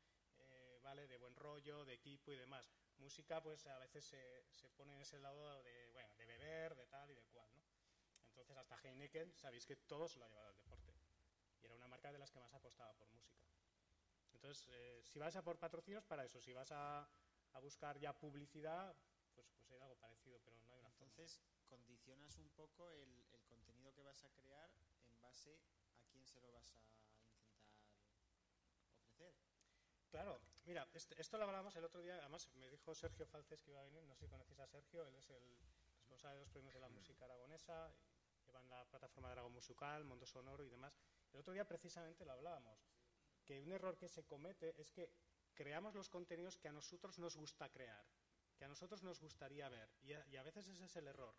¿vale? de buen rollo, de equipo y demás. Música, pues a veces se, se pone en ese lado de, bueno, de beber, de tal y de cual. ¿no? Entonces, hasta Heineken, sabéis que todo se lo ha llevado al deporte. Y era una marca de las que más apostaba por música. Entonces, eh, si vas a por patrocinios, para eso. Si vas a, a buscar ya publicidad, pues, pues hay algo parecido, pero no hay una Entonces, forma. condicionas un poco el, el, contenido que vas a crear en base a quién se lo vas a intentar ofrecer. Claro, mira, este, esto lo hablábamos el otro día, además me dijo Sergio Falces que iba a venir, no sé si conocéis a Sergio, él es el responsable de los premios de la música aragonesa, llevan la plataforma de Aragón Musical, Mundo Sonoro y demás. El otro día precisamente lo hablábamos que un error que se comete es que creamos los contenidos que a nosotros nos gusta crear, que a nosotros nos gustaría ver. Y a, y a, veces ese es el error.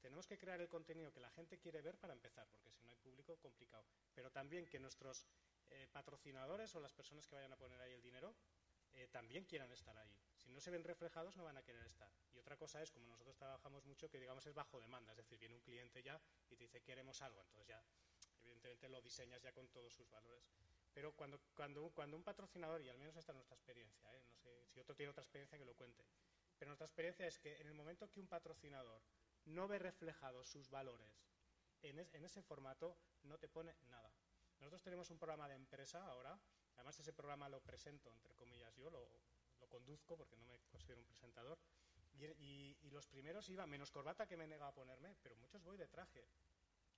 Tenemos que crear el contenido que la gente quiere ver para empezar, porque si no hay público, complicado. Pero también que nuestros eh, patrocinadores o las personas que vayan a poner ahí el dinero eh, también quieran estar ahí. Si no se ven reflejados, no van a querer estar. Y otra cosa es, como nosotros trabajamos mucho, que digamos es bajo demanda. Es decir, viene un cliente ya y te dice, queremos algo. Entonces ya, evidentemente, lo diseñas ya con todos sus valores. Pero cuando, cuando, cuando un patrocinador, y al menos esta es nuestra experiencia, ¿eh? no sé si otro tiene otra experiencia que lo cuente, pero nuestra experiencia es que en el momento que un patrocinador no ve reflejados sus valores en, en ese formato, no te pone nada. Nosotros tenemos un programa de empresa ahora, además ese programa lo presento, entre comillas, yo lo, conduzco porque no me considero un presentador, y los primeros iba menos corbata que me negaba a ponerme, pero muchos voy de traje.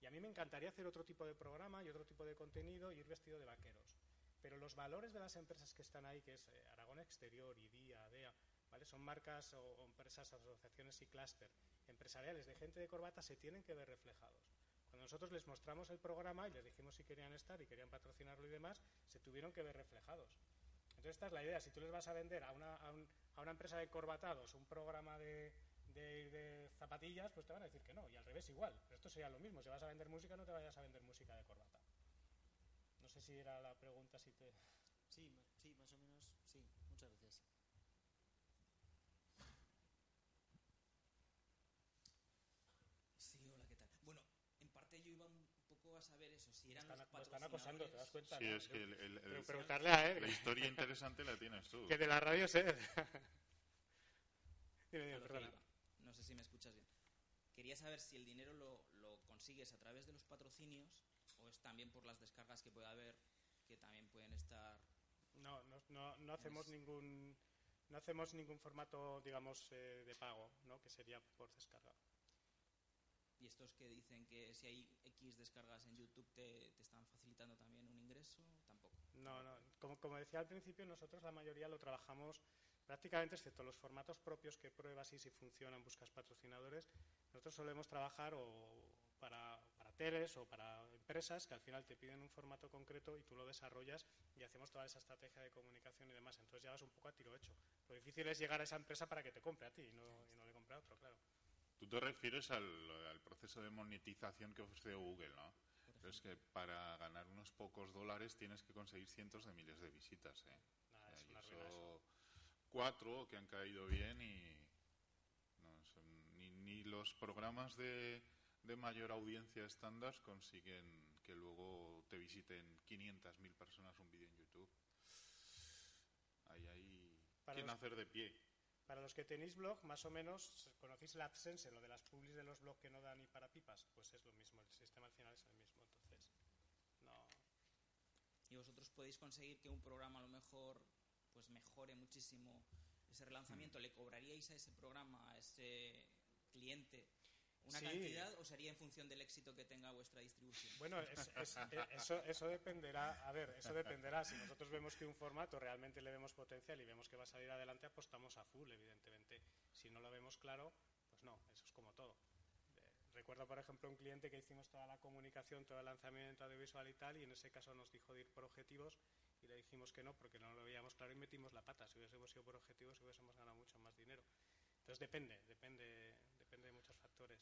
Y a mí me encantaría hacer otro tipo de programa y otro tipo de contenido y ir vestido de vaqueros. Pero los valores de las empresas que están ahí, que es eh, Aragón Exterior, IDIA, ADEA, ¿vale? son marcas o, o, empresas, asociaciones y clúster empresariales de gente de corbata, se tienen que ver reflejados. Nosotros les mostramos el programa y les dijimos si querían estar y querían patrocinarlo y demás, se tuvieron que ver reflejados. Entonces esta es la idea. Si tú les vas a vender a una, a un, a una empresa de corbatados un programa de, de, de, zapatillas, pues te van a decir que no. Y al revés igual. Pero esto sería lo mismo. Si vas a vender música, no te vayas a vender música de corbata. No sé si era la pregunta, si te... Sí, sí, más o menos, sí. Muchas gracias. Sí, hola, ¿qué tal? Bueno, en parte yo iba un a saber eso, si eran están, los patrocinadores... están acosando, ¿te das cuenta? Sí, ¿no? es que el, el, el, preguntarle a él. la historia interesante la tienes tú. Que de la radio iba. No sé si me escuchas bien. Quería saber si el dinero lo, lo consigues a través de los patrocinios o es también por las descargas que puede haber que también pueden estar No, no, no, no hacemos ningún no hacemos ningún formato, digamos, eh, de pago, ¿no? Que sería por descarga. y estos que dicen que descargas en YouTube te, están facilitando también un ingreso. No, no. Como, decía al principio, nosotros la mayoría lo trabajamos prácticamente, excepto los formatos propios que pruebas y si funcionan, buscas patrocinadores. Nosotros solemos trabajar o para, para teles o para empresas que al final te piden un formato concreto y tú lo desarrollas y hacemos toda esa estrategia de comunicación y demás. Entonces ya vas un poco a tiro hecho. Lo difícil es llegar a esa empresa para que te compre a ti y no le compre a otro, claro. Tú te refieres al, al proceso de monetización que ofrece Google, ¿no? Pero es que para ganar unos pocos dólares tienes que conseguir cientos de miles de visitas, ¿eh? Nada, O sea, es y una eso- ruina eso. cuatro que han caído bien y no, son- ni, ni los programas de, de mayor audiencia estándar consiguen que luego te visiten 500.000 personas un vídeo en YouTube. Ahí hay los- nacer de pie. Para los que tenéis blog, más o menos, ¿conocéis la AdSense, lo de las publis de los blogs que no dan ni para pipas? Pues es lo mismo, el sistema al final es el mismo, entonces, no... Y vosotros podéis conseguir que un programa a lo mejor pues mejore muchísimo ese relanzamiento. ¿Le cobraríais a ese programa, a ese cliente, una Sí. cantidad o sería en función del éxito que tenga vuestra distribución? Bueno, es- es- eh, eso, eso dependerá, a ver, eso dependerá. Si nosotros vemos que un formato realmente le vemos potencial y vemos que va a salir adelante, apostamos a full, evidentemente. Si no lo vemos claro, pues no, eso es como todo. Eh, Recuerdo, por ejemplo, un cliente que hicimos toda la comunicación, todo el lanzamiento audiovisual y tal, y en ese caso nos dijo de ir por objetivos y le dijimos que no porque no lo veíamos claro y metimos la pata. Si hubiésemos ido por objetivos, hubiésemos ganado mucho más dinero. Entonces depende, depende, depende de muchos factores.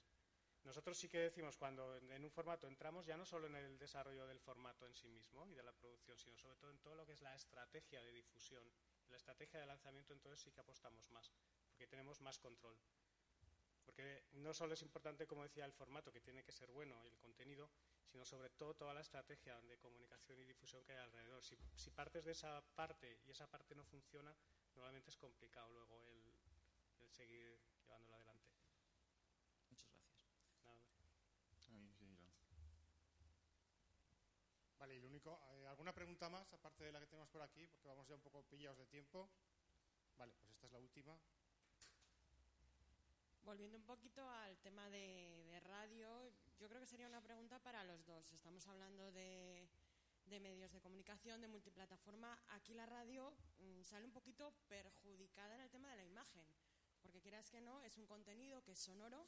Nosotros sí que decimos cuando en un formato entramos ya no solo en el desarrollo del formato en sí mismo y de la producción, sino sobre todo en todo lo que es la estrategia de difusión, la estrategia de lanzamiento, entonces sí que apostamos más, porque tenemos más control. Porque no solo es importante, como decía, el formato, que tiene que ser bueno, y el contenido, sino sobre todo toda la estrategia de comunicación y difusión que hay alrededor. Si, partes de esa parte y esa parte no funciona, normalmente es complicado luego el, el seguir llevándolo adelante. Muchas gracias. Nada más. Ahí sí, Irán. Vale, y lo único, eh, ¿alguna pregunta más aparte de la que tenemos por aquí? Porque vamos ya un poco pillados de tiempo. Vale, pues esta es la última. Volviendo un poquito al tema de, de radio, yo creo que sería una pregunta para los dos. Estamos hablando de, de medios de comunicación, de multiplataforma. Aquí la radio mm, sale un poquito perjudicada en el tema de la imagen, porque quieras que no, es un contenido que es sonoro,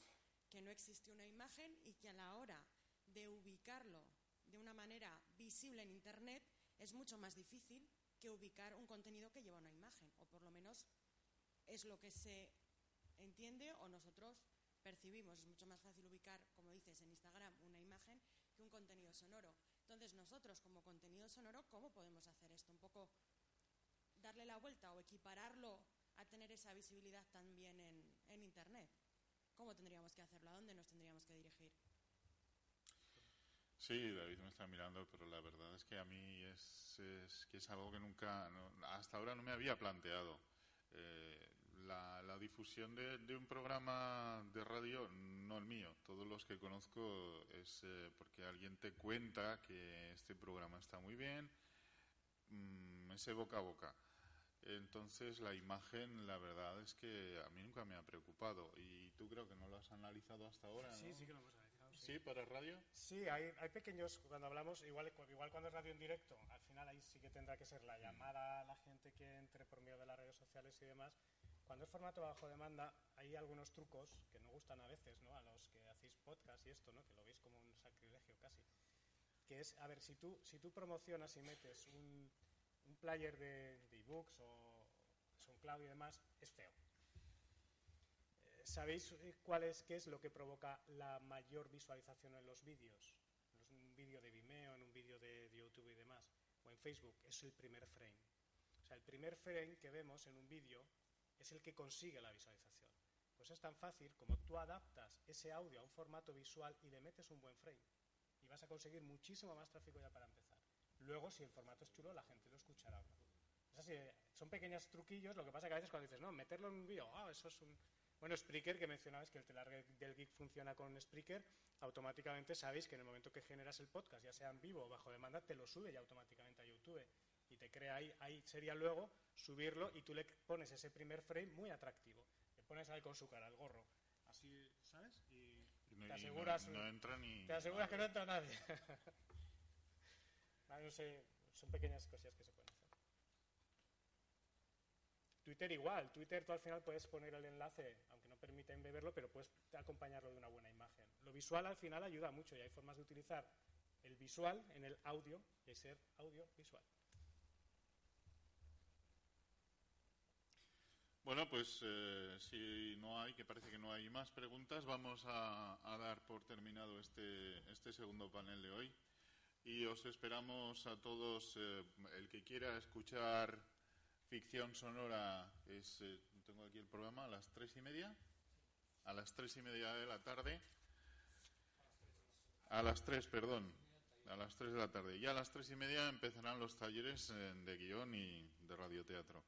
que no existe una imagen y que a la hora de ubicarlo de una manera visible en Internet es mucho más difícil que ubicar un contenido que lleva una imagen, o por lo menos es lo que se entiende o nosotros percibimos. Es mucho más fácil ubicar, como dices, en Instagram una imagen que un contenido sonoro. Entonces, nosotros como contenido sonoro, ¿cómo podemos hacer esto? Un poco darle la vuelta o equipararlo a tener esa visibilidad también en, en Internet. ¿Cómo tendríamos que hacerlo? ¿A dónde nos tendríamos que dirigir? Sí, David me está mirando, pero la verdad es que a mí es, es que es algo que nunca, no- hasta ahora no me había planteado. Eh, la, la difusión de, de un programa de radio, no el mío, todos los que conozco es eh, porque alguien te cuenta que este programa está muy bien, mm, ese boca a boca. Entonces la imagen, la verdad es que a mí nunca me ha preocupado y tú creo que no lo has analizado hasta ahora, Sí, ¿no? sí que lo hemos ¿Sí, para radio. Sí, hay, hay pequeños, cuando hablamos, igual, igual cuando es radio en directo, al final ahí sí que tendrá que ser la llamada a la gente que entre por medio de las redes sociales y demás. Cuando es formato bajo demanda, hay algunos trucos que no gustan a veces, ¿no? A los que hacéis podcast y esto, ¿no? Que lo veis como un sacrilegio casi. Que es, a ver, si tú, si tú promocionas y metes un, un player de de ebooks o SoundCloud y demás, es feo. Eh, ¿Sabéis eh, cuál es, qué es lo que provoca la mayor visualización en los vídeos? En un vídeo de Vimeo, en un vídeo de, YouTube y demás, o en Facebook, es el primer frame. O sea, el primer frame que vemos en un vídeo es el que consigue la visualización. Pues es tan fácil como tú adaptas ese audio a un formato visual y le metes un buen frame. Y vas a conseguir muchísimo más tráfico ya para empezar. Luego, si el formato es chulo, la gente lo escuchará. Es así, son pequeños truquillos, lo que pasa que a veces cuando dices, no, meterlo en un vídeo, eso es un... Bueno, Spreaker, que mencionabas que el telar del geek funciona con Spreaker, automáticamente sabéis que en el momento que generas el podcast, ya sea en vivo o bajo demanda, te lo sube ya automáticamente a YouTube. Y te crea ahí, ahí sería luego subirlo y tú le pones ese primer frame muy atractivo. Le pones ahí con su cara, el gorro. Así, ¿sabes? Y no, te y no- aseguras, no, entra ni. te aseguras que no entra nadie. Ah, no sé, son pequeñas cosillas que se. Twitter igual, Twitter tú al final puedes poner el enlace, aunque no permiten beberlo, pero puedes acompañarlo de una buena imagen. Lo visual al final ayuda mucho y hay formas de utilizar el visual en el audio y ser audio visual. Bueno, pues eh, si no hay, que parece que no hay más preguntas, vamos a, a dar por terminado este, este segundo panel de hoy. Y os esperamos a todos, eh, el que quiera escuchar ficción sonora, es, eh, tengo aquí el programa, a las tres y media. A las tres y media de la tarde. A las tres, perdón. A las tres de la tarde. Y a las tres y media empezarán los talleres eh, de guion y de radioteatro.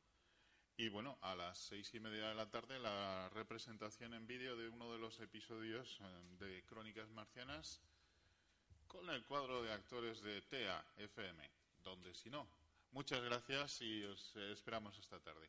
Y bueno, a las seis y media de la tarde la representación en vídeo de uno de los episodios eh, de Crónicas Marcianas con el cuadro de actores de TEA FM, donde si no. Muchas gracias y os esperamos esta tarde.